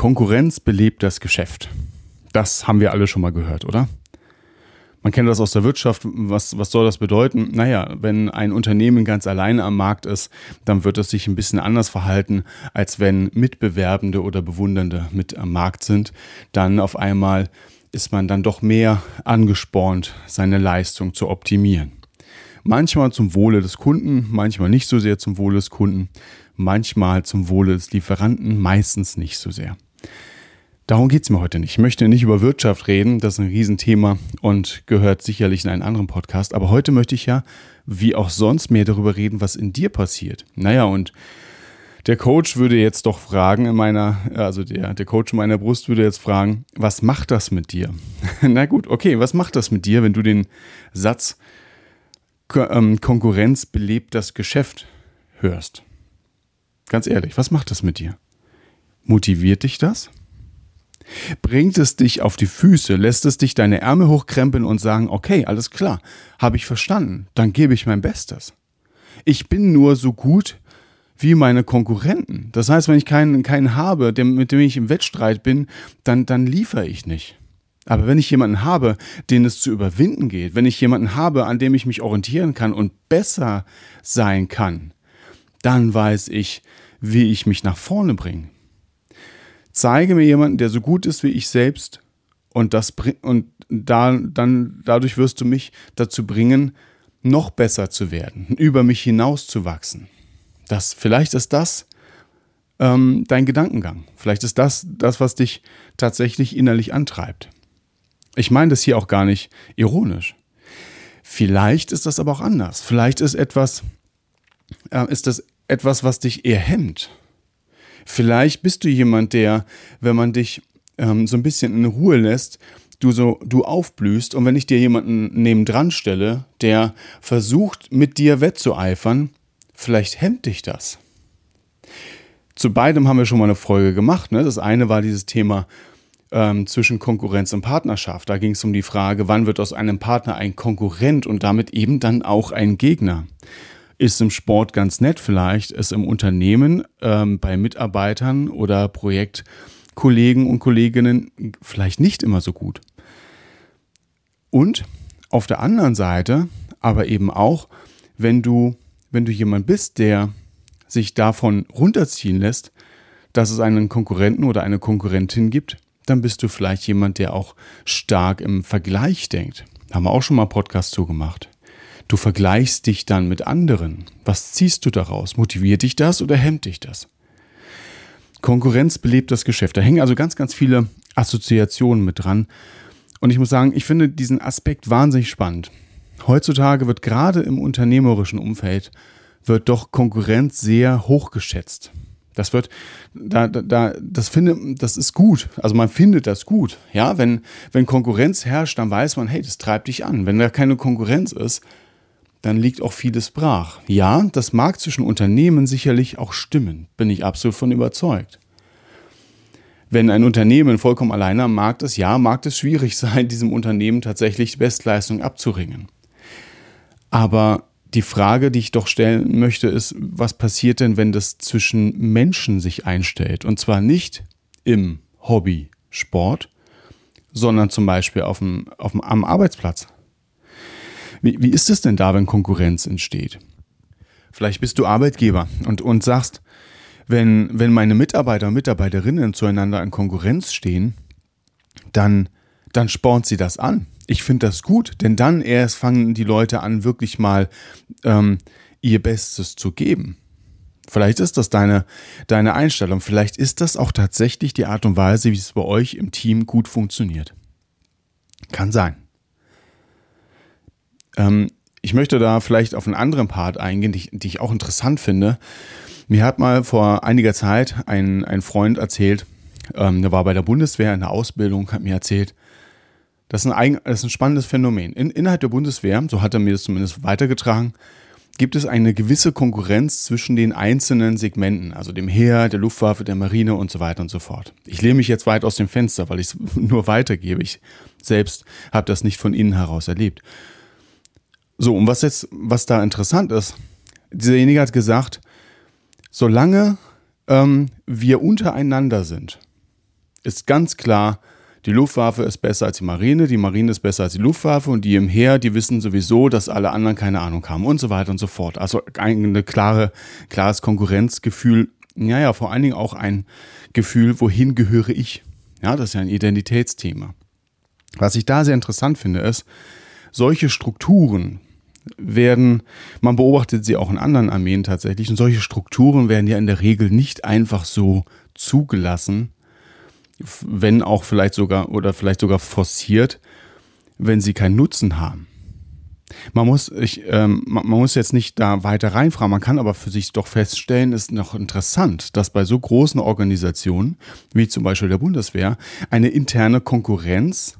Konkurrenz belebt das Geschäft. Das haben wir alle schon mal gehört, oder? Man kennt das aus der Wirtschaft. Was, was soll das bedeuten? Naja, wenn ein Unternehmen ganz alleine am Markt ist, dann wird es sich ein bisschen anders verhalten, als wenn Mitbewerbende oder Bewundernde mit am Markt sind. Dann auf einmal ist man dann doch mehr angespornt, seine Leistung zu optimieren. Manchmal zum Wohle des Kunden, manchmal nicht so sehr zum Wohle des Kunden, manchmal zum Wohle des Lieferanten, meistens nicht so sehr. Darum geht es mir heute nicht. Ich möchte nicht über Wirtschaft reden, das ist ein Riesenthema und gehört sicherlich in einen anderen Podcast. Aber heute möchte ich ja, wie auch sonst, mehr darüber reden, was in dir passiert. Naja, und der Coach würde jetzt doch fragen in meiner, also der, der Coach in meiner Brust würde jetzt fragen, was macht das mit dir? Na gut, okay, was macht das mit dir, wenn du den Satz ähm, Konkurrenz belebt das Geschäft hörst? Ganz ehrlich, was macht das mit dir? Motiviert dich das? Bringt es dich auf die Füße, lässt es dich deine Ärmel hochkrempeln und sagen, okay, alles klar, habe ich verstanden, dann gebe ich mein Bestes. Ich bin nur so gut wie meine Konkurrenten. Das heißt, wenn ich keinen, keinen habe, mit dem ich im Wettstreit bin, dann, dann liefere ich nicht. Aber wenn ich jemanden habe, den es zu überwinden geht, wenn ich jemanden habe, an dem ich mich orientieren kann und besser sein kann, dann weiß ich, wie ich mich nach vorne bringe. Zeige mir jemanden, der so gut ist wie ich selbst und das und da, dann dadurch wirst du mich dazu bringen, noch besser zu werden, über mich hinaus zu wachsen. Das, vielleicht ist das ähm, dein Gedankengang. Vielleicht ist das das, was dich tatsächlich innerlich antreibt. Ich meine das hier auch gar nicht ironisch. Vielleicht ist das aber auch anders. Vielleicht ist etwas, äh, ist das etwas, was dich eher hemmt. Vielleicht bist du jemand, der, wenn man dich ähm, so ein bisschen in Ruhe lässt, du so, du aufblühst und wenn ich dir jemanden nebendran stelle, der versucht, mit dir wettzueifern, vielleicht hemmt dich das. Zu beidem haben wir schon mal eine Folge gemacht. Ne? Das eine war dieses Thema ähm, zwischen Konkurrenz und Partnerschaft. Da ging es um die Frage, wann wird aus einem Partner ein Konkurrent und damit eben dann auch ein Gegner. Ist im Sport ganz nett vielleicht, ist im Unternehmen ähm, bei Mitarbeitern oder Projektkollegen und Kolleginnen vielleicht nicht immer so gut. Und auf der anderen Seite, aber eben auch, wenn du, wenn du jemand bist, der sich davon runterziehen lässt, dass es einen Konkurrenten oder eine Konkurrentin gibt, dann bist du vielleicht jemand, der auch stark im Vergleich denkt. Haben wir auch schon mal Podcast zugemacht. Du vergleichst dich dann mit anderen. Was ziehst du daraus? Motiviert dich das oder hemmt dich das? Konkurrenz belebt das Geschäft. Da hängen also ganz, ganz viele Assoziationen mit dran. Und ich muss sagen, ich finde diesen Aspekt wahnsinnig spannend. Heutzutage wird gerade im unternehmerischen Umfeld wird doch Konkurrenz sehr hochgeschätzt. Das wird, da, da, das finde, das ist gut. Also man findet das gut. Ja, wenn, wenn Konkurrenz herrscht, dann weiß man, hey, das treibt dich an. Wenn da keine Konkurrenz ist, dann liegt auch vieles brach. Ja, das mag zwischen Unternehmen sicherlich auch stimmen, bin ich absolut von überzeugt. Wenn ein Unternehmen vollkommen alleine am Markt ist, ja, mag es schwierig sein, diesem Unternehmen tatsächlich Bestleistung abzuringen. Aber die Frage, die ich doch stellen möchte, ist, was passiert denn, wenn das zwischen Menschen sich einstellt? Und zwar nicht im Hobby Sport, sondern zum Beispiel auf dem, auf dem, am Arbeitsplatz. Wie, wie ist es denn da, wenn Konkurrenz entsteht? Vielleicht bist du Arbeitgeber und, und sagst, wenn, wenn meine Mitarbeiter und Mitarbeiterinnen zueinander in Konkurrenz stehen, dann, dann spornt sie das an. Ich finde das gut, denn dann erst fangen die Leute an, wirklich mal ähm, ihr Bestes zu geben. Vielleicht ist das deine, deine Einstellung. Vielleicht ist das auch tatsächlich die Art und Weise, wie es bei euch im Team gut funktioniert. Kann sein. Ähm, ich möchte da vielleicht auf einen anderen Part eingehen, die, die, ich auch interessant finde. Mir hat mal vor einiger Zeit ein, ein Freund erzählt, ähm, der war bei der Bundeswehr in der Ausbildung, hat mir erzählt, das ist ein, das ist ein spannendes Phänomen. In, innerhalb der Bundeswehr, so hat er mir das zumindest weitergetragen, gibt es eine gewisse Konkurrenz zwischen den einzelnen Segmenten, also dem Heer, der Luftwaffe, der Marine und so weiter und so fort. Ich lehne mich jetzt weit aus dem Fenster, weil ich es nur weitergebe. Ich selbst habe das nicht von innen heraus erlebt. So, und was jetzt, was da interessant ist, dieserjenige hat gesagt, solange ähm, wir untereinander sind, ist ganz klar, die Luftwaffe ist besser als die Marine, die Marine ist besser als die Luftwaffe und die im Heer, die wissen sowieso, dass alle anderen keine Ahnung haben und so weiter und so fort. Also ein klare, klares Konkurrenzgefühl, naja, vor allen Dingen auch ein Gefühl, wohin gehöre ich? Ja, das ist ja ein Identitätsthema. Was ich da sehr interessant finde, ist, solche Strukturen werden, man beobachtet sie auch in anderen Armeen tatsächlich, und solche Strukturen werden ja in der Regel nicht einfach so zugelassen, wenn auch vielleicht sogar oder vielleicht sogar forciert, wenn sie keinen Nutzen haben. Man muss, ich, ähm, man, muss jetzt nicht da weiter reinfragen, man kann aber für sich doch feststellen, ist noch interessant, dass bei so großen Organisationen wie zum Beispiel der Bundeswehr eine interne Konkurrenz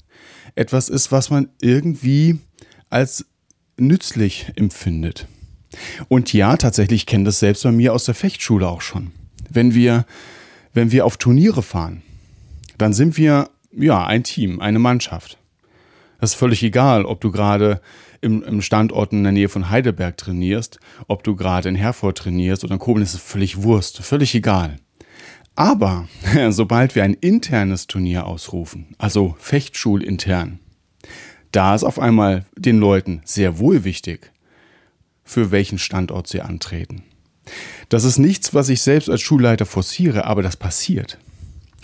etwas ist, was man irgendwie als nützlich empfindet. Und ja, tatsächlich kenne das selbst bei mir aus der Fechtschule auch schon. Wenn wir, wenn wir auf Turniere fahren, dann sind wir ja ein Team, eine Mannschaft. Das ist völlig egal, ob du gerade im, im Standort in der Nähe von Heidelberg trainierst, ob du gerade in Herford trainierst oder in Koblenz, ist völlig Wurst, völlig egal. Aber sobald wir ein internes Turnier ausrufen, also Fechtschulintern, da ist auf einmal den Leuten sehr wohl wichtig, für welchen Standort sie antreten. Das ist nichts, was ich selbst als Schulleiter forciere, aber das passiert.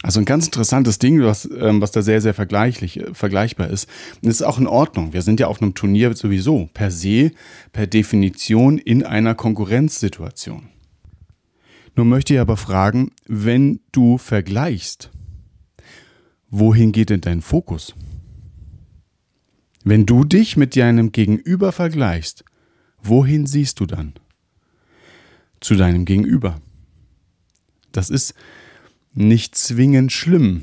Also ein ganz interessantes Ding, was, ähm, was da sehr, sehr vergleichlich, äh, vergleichbar ist. Und ist auch in Ordnung. Wir sind ja auf einem Turnier sowieso per se, per Definition in einer Konkurrenzsituation. Nun möchte ich aber fragen, wenn du vergleichst, wohin geht denn dein Fokus? Wenn du dich mit deinem Gegenüber vergleichst, wohin siehst du dann? Zu deinem Gegenüber. Das ist nicht zwingend schlimm.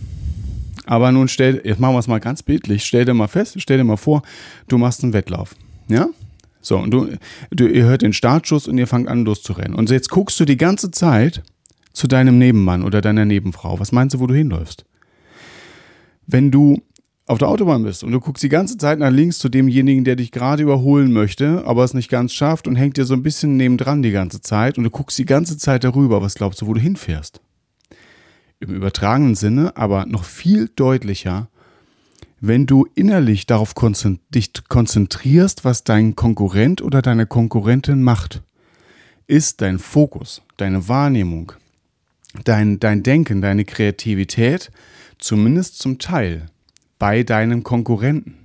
Aber nun stell, jetzt machen wir es mal ganz bildlich, stell dir mal fest, stell dir mal vor, du machst einen Wettlauf. Ja? So, und du, du, ihr hört den Startschuss und ihr fangt an loszurennen. Und jetzt guckst du die ganze Zeit zu deinem Nebenmann oder deiner Nebenfrau. Was meinst du, wo du hinläufst? Wenn du auf der Autobahn bist und du guckst die ganze Zeit nach links zu demjenigen, der dich gerade überholen möchte, aber es nicht ganz schafft und hängt dir so ein bisschen nebendran die ganze Zeit. Und du guckst die ganze Zeit darüber, was glaubst du, wo du hinfährst? im übertragenen Sinne, aber noch viel deutlicher, wenn du innerlich darauf dich konzentrierst, was dein Konkurrent oder deine Konkurrentin macht, ist dein Fokus, deine Wahrnehmung, dein, dein Denken, deine Kreativität zumindest zum Teil bei deinem Konkurrenten.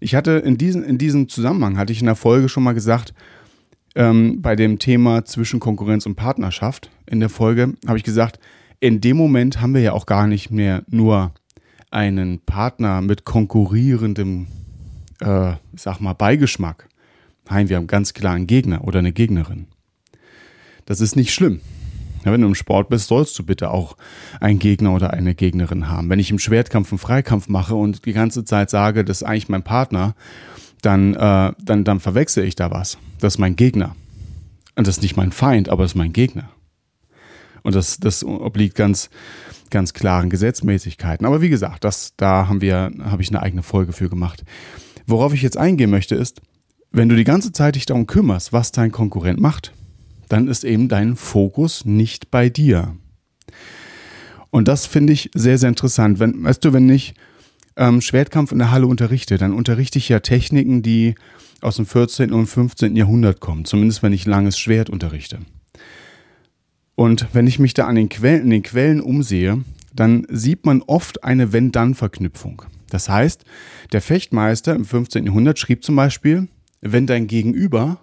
Ich hatte in, diesen, in diesem Zusammenhang, hatte ich in der Folge schon mal gesagt, ähm, bei dem Thema zwischen Konkurrenz und Partnerschaft, in der Folge habe ich gesagt, in dem Moment haben wir ja auch gar nicht mehr nur einen Partner mit konkurrierendem, äh, sag mal, Beigeschmack. Nein, wir haben ganz klar einen Gegner oder eine Gegnerin. Das ist nicht schlimm. Ja, wenn du im Sport bist, sollst du bitte auch einen Gegner oder eine Gegnerin haben. Wenn ich im Schwertkampf einen Freikampf mache und die ganze Zeit sage, das ist eigentlich mein Partner, dann, äh, dann, dann verwechsel ich da was. Das ist mein Gegner. Und das ist nicht mein Feind, aber das ist mein Gegner. Und das, das obliegt ganz, ganz klaren Gesetzmäßigkeiten. Aber wie gesagt, das, da haben wir, habe ich eine eigene Folge für gemacht. Worauf ich jetzt eingehen möchte, ist, wenn du die ganze Zeit dich darum kümmerst, was dein Konkurrent macht, dann ist eben dein Fokus nicht bei dir. Und das finde ich sehr, sehr interessant. Wenn, weißt du, wenn ich ähm, Schwertkampf in der Halle unterrichte, dann unterrichte ich ja Techniken, die aus dem 14. und 15. Jahrhundert kommen, zumindest wenn ich langes Schwert unterrichte. Und wenn ich mich da an den Quellen, den Quellen umsehe, dann sieht man oft eine Wenn-Dann-Verknüpfung. Das heißt, der Fechtmeister im 15. Jahrhundert schrieb zum Beispiel, wenn dein Gegenüber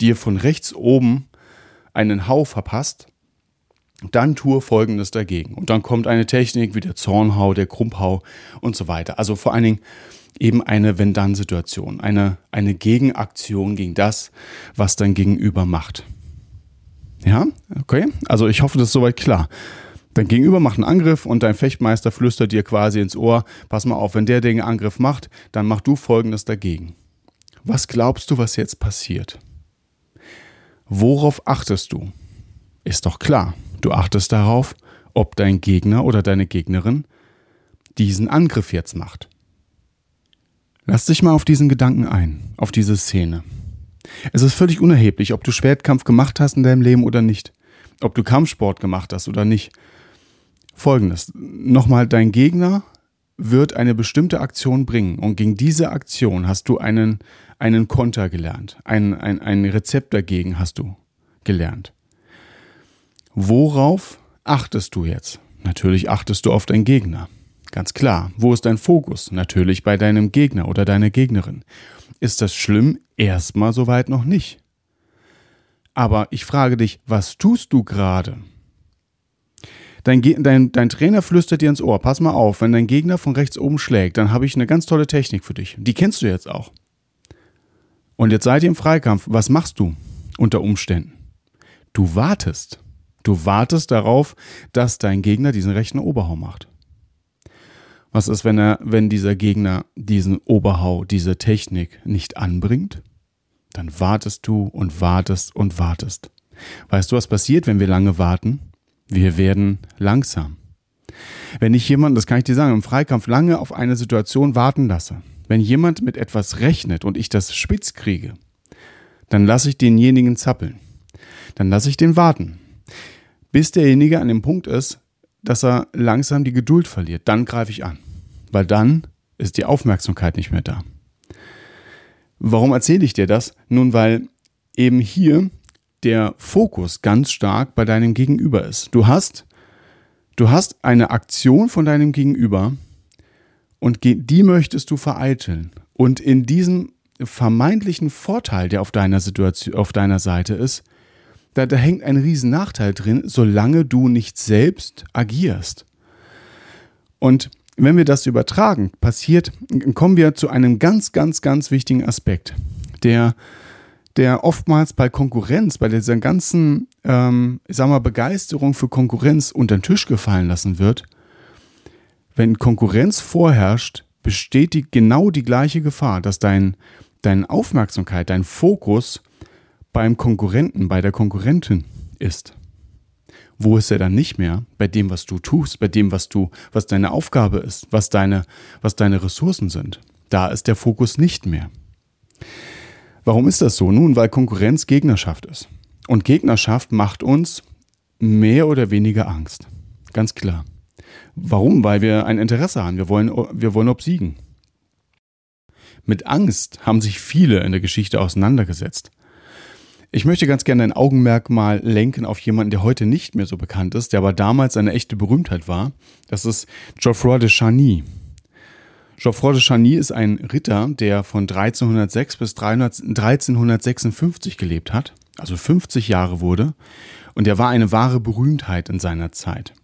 dir von rechts oben einen Hau verpasst, dann tue Folgendes dagegen. Und dann kommt eine Technik wie der Zornhau, der Krumpphau und so weiter. Also vor allen Dingen eben eine Wenn-Dann-Situation, eine, eine Gegenaktion gegen das, was dein Gegenüber macht. Ja, okay. Also ich hoffe, das ist soweit klar. Dein Gegenüber macht einen Angriff und dein Fechtmeister flüstert dir quasi ins Ohr, pass mal auf, wenn der den Angriff macht, dann mach du folgendes dagegen. Was glaubst du, was jetzt passiert? Worauf achtest du? Ist doch klar, du achtest darauf, ob dein Gegner oder deine Gegnerin diesen Angriff jetzt macht. Lass dich mal auf diesen Gedanken ein, auf diese Szene. Es ist völlig unerheblich, ob du Schwertkampf gemacht hast in deinem Leben oder nicht, ob du Kampfsport gemacht hast oder nicht. Folgendes, nochmal, dein Gegner wird eine bestimmte Aktion bringen und gegen diese Aktion hast du einen, einen Konter gelernt, ein, ein, ein Rezept dagegen hast du gelernt. Worauf achtest du jetzt? Natürlich achtest du auf deinen Gegner. Ganz klar. Wo ist dein Fokus? Natürlich bei deinem Gegner oder deiner Gegnerin. Ist das schlimm? Erstmal soweit noch nicht. Aber ich frage dich, was tust du gerade? Dein, dein, dein Trainer flüstert dir ins Ohr, pass mal auf, wenn dein Gegner von rechts oben schlägt, dann habe ich eine ganz tolle Technik für dich. Die kennst du jetzt auch. Und jetzt seid ihr im Freikampf. Was machst du unter Umständen? Du wartest. Du wartest darauf, dass dein Gegner diesen rechten Oberhau macht. Was ist, wenn er, wenn dieser Gegner diesen Oberhau, diese Technik nicht anbringt? Dann wartest du und wartest und wartest. Weißt du, was passiert, wenn wir lange warten? Wir werden langsam. Wenn ich jemanden, das kann ich dir sagen, im Freikampf lange auf eine Situation warten lasse, wenn jemand mit etwas rechnet und ich das spitz kriege, dann lasse ich denjenigen zappeln. Dann lasse ich den warten. Bis derjenige an dem Punkt ist, dass er langsam die Geduld verliert. Dann greife ich an weil dann ist die Aufmerksamkeit nicht mehr da. Warum erzähle ich dir das? Nun, weil eben hier der Fokus ganz stark bei deinem Gegenüber ist. Du hast, du hast eine Aktion von deinem Gegenüber und die möchtest du vereiteln. Und in diesem vermeintlichen Vorteil, der auf deiner Situation, auf deiner Seite ist, da, da hängt ein riesen Nachteil drin, solange du nicht selbst agierst. Und wenn wir das übertragen, passiert, kommen wir zu einem ganz, ganz, ganz wichtigen Aspekt, der, der oftmals bei Konkurrenz, bei dieser ganzen, ähm, ich sag mal, Begeisterung für Konkurrenz unter den Tisch gefallen lassen wird. Wenn Konkurrenz vorherrscht, besteht die, genau die gleiche Gefahr, dass dein, deine Aufmerksamkeit, dein Fokus beim Konkurrenten, bei der Konkurrentin ist. Wo ist er dann nicht mehr? Bei dem, was du tust, bei dem, was du, was deine Aufgabe ist, was deine, was deine Ressourcen sind. Da ist der Fokus nicht mehr. Warum ist das so? Nun, weil Konkurrenz Gegnerschaft ist. Und Gegnerschaft macht uns mehr oder weniger Angst. Ganz klar. Warum? Weil wir ein Interesse haben. Wir wollen, wir wollen obsiegen. Mit Angst haben sich viele in der Geschichte auseinandergesetzt. Ich möchte ganz gerne ein Augenmerk mal lenken auf jemanden, der heute nicht mehr so bekannt ist, der aber damals eine echte Berühmtheit war. Das ist Geoffroy de Charny. Geoffroy de Charny ist ein Ritter, der von 1306 bis 1356 gelebt hat, also 50 Jahre wurde, und er war eine wahre Berühmtheit in seiner Zeit.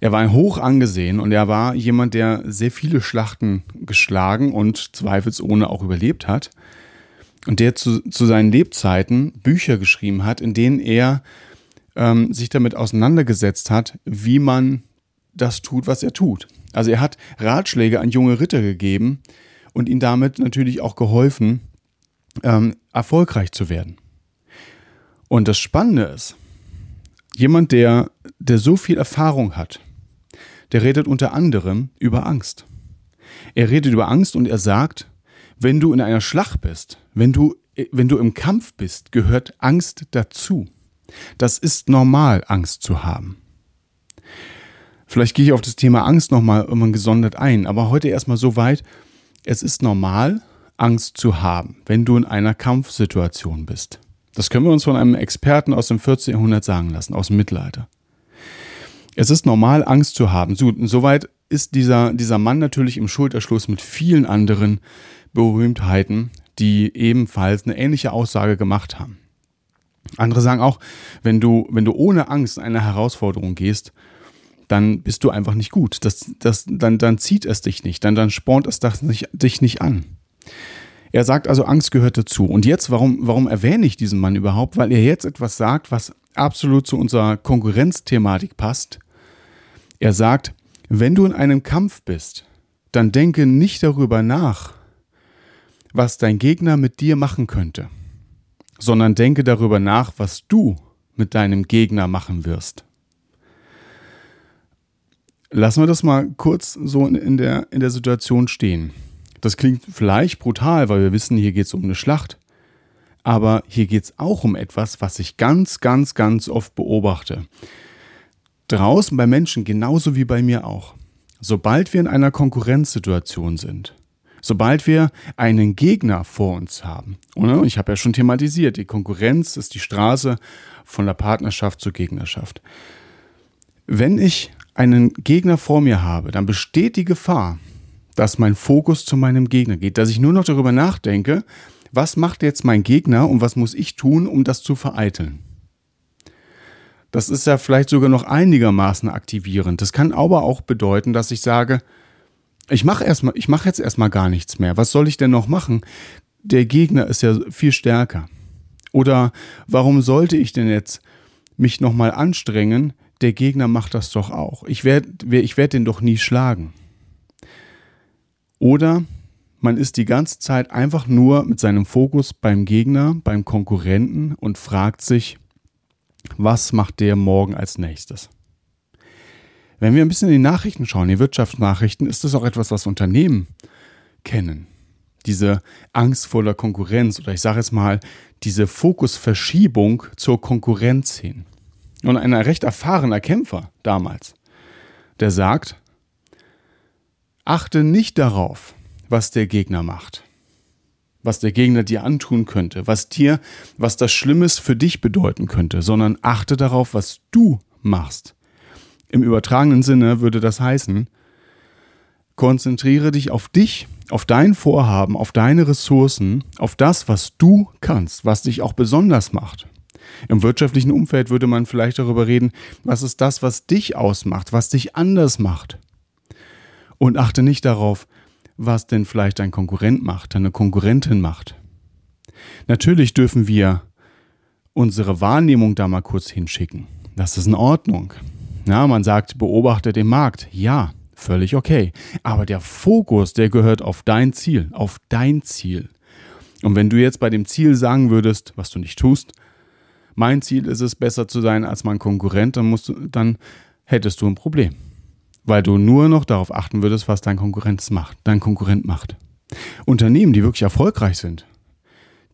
Er war hoch angesehen und er war jemand, der sehr viele Schlachten geschlagen und zweifelsohne auch überlebt hat und der zu, zu seinen Lebzeiten Bücher geschrieben hat, in denen er ähm, sich damit auseinandergesetzt hat, wie man das tut, was er tut. Also er hat Ratschläge an junge Ritter gegeben und ihnen damit natürlich auch geholfen, ähm, erfolgreich zu werden. Und das Spannende ist, jemand, der, der so viel Erfahrung hat, der redet unter anderem über Angst. Er redet über Angst und er sagt, wenn du in einer Schlacht bist, wenn du, wenn du im Kampf bist, gehört Angst dazu. Das ist normal, Angst zu haben. Vielleicht gehe ich auf das Thema Angst nochmal immer gesondert ein, aber heute erstmal so weit, es ist normal, Angst zu haben, wenn du in einer Kampfsituation bist. Das können wir uns von einem Experten aus dem 14. Jahrhundert sagen lassen, aus dem Mittelalter. Es ist normal, Angst zu haben. So, soweit ist dieser, dieser Mann natürlich im Schulterschluss mit vielen anderen Berühmtheiten, die ebenfalls eine ähnliche Aussage gemacht haben. Andere sagen auch, wenn du, wenn du ohne Angst in eine Herausforderung gehst, dann bist du einfach nicht gut. Das, das, dann, dann zieht es dich nicht, dann, dann spornt es dich nicht an. Er sagt also, Angst gehört dazu. Und jetzt, warum, warum erwähne ich diesen Mann überhaupt? Weil er jetzt etwas sagt, was absolut zu unserer Konkurrenzthematik passt. Er sagt, wenn du in einem Kampf bist, dann denke nicht darüber nach, was dein Gegner mit dir machen könnte, sondern denke darüber nach, was du mit deinem Gegner machen wirst. Lassen wir das mal kurz so in der, in der Situation stehen. Das klingt vielleicht brutal, weil wir wissen, hier geht es um eine Schlacht. Aber hier geht es auch um etwas, was ich ganz, ganz, ganz oft beobachte. Draußen bei Menschen genauso wie bei mir auch. Sobald wir in einer Konkurrenzsituation sind, sobald wir einen Gegner vor uns haben, und ich habe ja schon thematisiert, die Konkurrenz ist die Straße von der Partnerschaft zur Gegnerschaft. Wenn ich einen Gegner vor mir habe, dann besteht die Gefahr, dass mein Fokus zu meinem Gegner geht, dass ich nur noch darüber nachdenke, was macht jetzt mein Gegner und was muss ich tun, um das zu vereiteln. Das ist ja vielleicht sogar noch einigermaßen aktivierend. Das kann aber auch bedeuten, dass ich sage, ich mache erstmal, jetzt erstmal gar nichts mehr. Was soll ich denn noch machen? Der Gegner ist ja viel stärker. Oder warum sollte ich denn jetzt mich nochmal anstrengen? Der Gegner macht das doch auch. Ich werde ich werd den doch nie schlagen. Oder man ist die ganze Zeit einfach nur mit seinem Fokus beim Gegner, beim Konkurrenten und fragt sich, was macht der morgen als nächstes? Wenn wir ein bisschen in die Nachrichten schauen, die Wirtschaftsnachrichten, ist das auch etwas, was Unternehmen kennen. Diese Angst vor der Konkurrenz oder ich sage jetzt mal, diese Fokusverschiebung zur Konkurrenz hin. Und ein recht erfahrener Kämpfer damals, der sagt, achte nicht darauf, was der Gegner macht, was der Gegner dir antun könnte, was dir, was das Schlimmes für dich bedeuten könnte, sondern achte darauf, was du machst. Im übertragenen Sinne würde das heißen, konzentriere dich auf dich, auf dein Vorhaben, auf deine Ressourcen, auf das, was du kannst, was dich auch besonders macht. Im wirtschaftlichen Umfeld würde man vielleicht darüber reden, was ist das, was dich ausmacht, was dich anders macht. Und achte nicht darauf, was denn vielleicht dein Konkurrent macht, deine Konkurrentin macht. Natürlich dürfen wir unsere Wahrnehmung da mal kurz hinschicken. Das ist in Ordnung. Ja, man sagt, beobachte den Markt. Ja, völlig okay. Aber der Fokus, der gehört auf dein Ziel, auf dein Ziel. Und wenn du jetzt bei dem Ziel sagen würdest, was du nicht tust, mein Ziel ist es, besser zu sein als mein Konkurrent, dann, musst du, dann hättest du ein Problem weil du nur noch darauf achten würdest, was dein Konkurrent macht, dein Konkurrent macht. Unternehmen, die wirklich erfolgreich sind,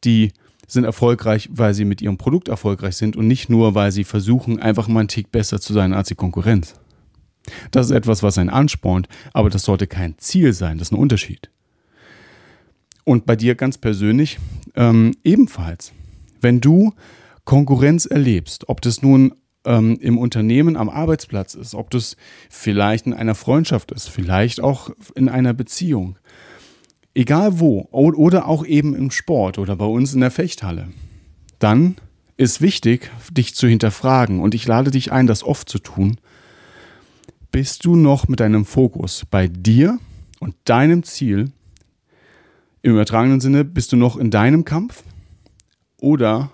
die sind erfolgreich, weil sie mit ihrem Produkt erfolgreich sind und nicht nur, weil sie versuchen, einfach mal einen Tick besser zu sein als die Konkurrenz. Das ist etwas, was einen anspornt, aber das sollte kein Ziel sein, das ist ein Unterschied. Und bei dir ganz persönlich ähm, ebenfalls. Wenn du Konkurrenz erlebst, ob das nun ähm, im Unternehmen am Arbeitsplatz ist, ob das vielleicht in einer Freundschaft ist, vielleicht auch in einer Beziehung. Egal wo, oder auch eben im Sport oder bei uns in der Fechthalle. Dann ist wichtig, dich zu hinterfragen und ich lade dich ein, das oft zu tun. Bist du noch mit deinem Fokus bei dir und deinem Ziel? Im übertragenen Sinne, bist du noch in deinem Kampf? Oder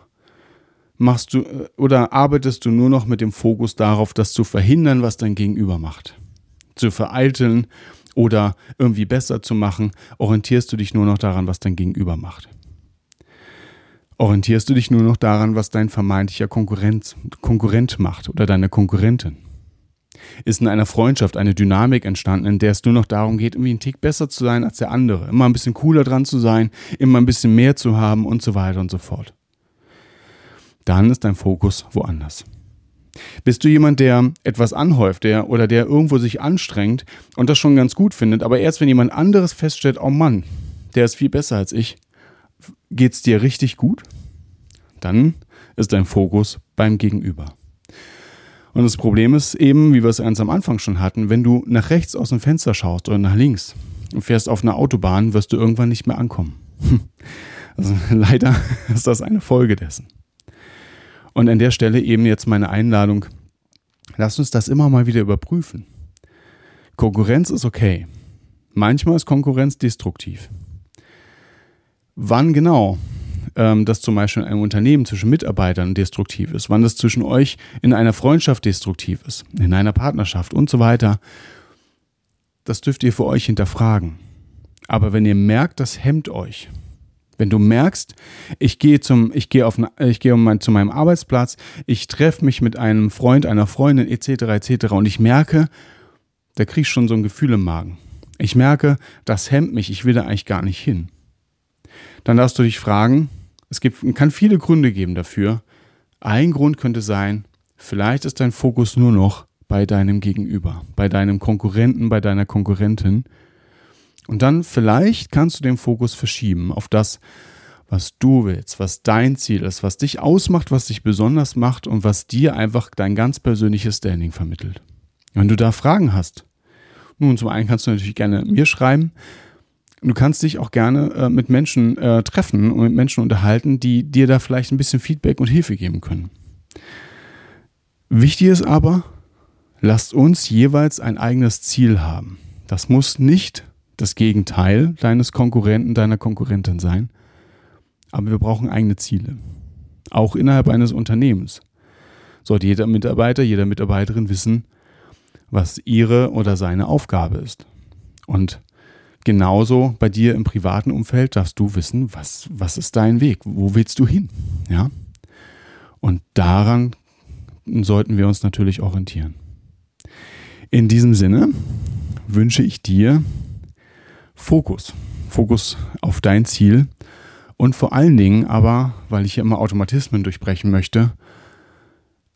machst du äh, oder arbeitest du nur noch mit dem Fokus darauf, das zu verhindern, was dein Gegenüber macht? Zu vereiteln oder irgendwie besser zu machen, orientierst du dich nur noch daran, was dein Gegenüber macht. Orientierst du dich nur noch daran, was dein vermeintlicher Konkurrenz, Konkurrent macht oder deine Konkurrentin? Ist in einer Freundschaft eine Dynamik entstanden, in der es nur noch darum geht, irgendwie einen Tick besser zu sein als der andere, immer ein bisschen cooler dran zu sein, immer ein bisschen mehr zu haben und so weiter und so fort dann ist dein Fokus woanders. Bist du jemand, der etwas anhäuft, der oder der irgendwo sich anstrengt und das schon ganz gut findet, aber erst wenn jemand anderes feststellt, oh Mann, der ist viel besser als ich, geht's dir richtig gut? Dann ist dein Fokus beim Gegenüber. Und das Problem ist eben, wie wir es ganz am Anfang schon hatten, wenn du nach rechts aus dem Fenster schaust oder nach links und fährst auf einer Autobahn, wirst du irgendwann nicht mehr ankommen. Also leider ist das eine Folge dessen. Und an der Stelle eben jetzt meine Einladung, lasst uns das immer mal wieder überprüfen. Konkurrenz ist okay. Manchmal ist Konkurrenz destruktiv. Wann genau ähm, das zum Beispiel in einem Unternehmen zwischen Mitarbeitern destruktiv ist, wann das zwischen euch in einer Freundschaft destruktiv ist, in einer Partnerschaft und so weiter. Das dürft ihr für euch hinterfragen. Aber wenn ihr merkt, das hemmt euch, wenn du merkst, ich gehe zum, ich gehe auf, ich gehe um mein, zu meinem Arbeitsplatz, ich treffe mich mit einem Freund, einer Freundin etc. etc. und ich merke, da kriege ich schon so ein Gefühl im Magen. Ich merke, das hemmt mich, ich will da eigentlich gar nicht hin. Dann darfst du dich fragen, es gibt, kann viele Gründe geben dafür. Ein Grund könnte sein, vielleicht ist dein Fokus nur noch bei deinem Gegenüber, bei deinem Konkurrenten, bei deiner Konkurrentin und dann vielleicht kannst du den Fokus verschieben auf das, was du willst, was dein Ziel ist, was dich ausmacht, was dich besonders macht und was dir einfach dein ganz persönliches Standing vermittelt. Wenn du da Fragen hast, nun zum einen kannst du natürlich gerne mir schreiben. Du kannst dich auch gerne äh, mit Menschen äh, treffen und mit Menschen unterhalten, die dir da vielleicht ein bisschen Feedback und Hilfe geben können. Wichtig ist aber, lasst uns jeweils ein eigenes Ziel haben. Das muss nicht das Gegenteil deines Konkurrenten, deiner Konkurrentin sein. Aber wir brauchen eigene Ziele. Auch innerhalb eines Unternehmens sollte jeder Mitarbeiter, jeder Mitarbeiterin wissen, was ihre oder seine Aufgabe ist. Und genauso bei dir im privaten Umfeld darfst du wissen, was, was ist dein Weg? Wo willst du hin? Ja? Und daran sollten wir uns natürlich orientieren. In diesem Sinne wünsche ich dir Fokus. Fokus auf dein Ziel. Und vor allen Dingen aber, weil ich hier immer Automatismen durchbrechen möchte,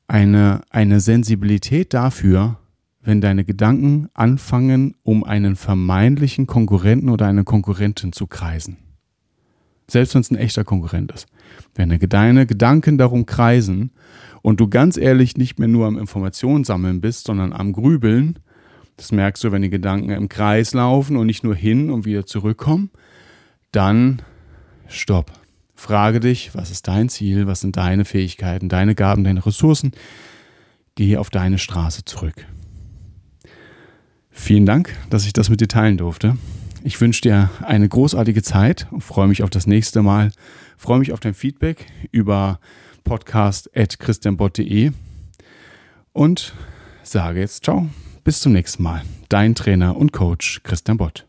eine, eine Sensibilität dafür, wenn deine Gedanken anfangen, um einen vermeintlichen Konkurrenten oder eine Konkurrentin zu kreisen. Selbst wenn es ein echter Konkurrent ist. Wenn deine Gedanken darum kreisen und du ganz ehrlich nicht mehr nur am Informationssammeln bist, sondern am Grübeln, das merkst du, wenn die Gedanken im Kreis laufen und nicht nur hin und wieder zurückkommen. Dann stopp. Frage dich, was ist dein Ziel, was sind deine Fähigkeiten, deine Gaben, deine Ressourcen. Gehe auf deine Straße zurück. Vielen Dank, dass ich das mit dir teilen durfte. Ich wünsche dir eine großartige Zeit und freue mich auf das nächste Mal. Freue mich auf dein Feedback über podcast.christianbott.de und sage jetzt ciao. Bis zum nächsten Mal. Dein Trainer und Coach Christian Bott.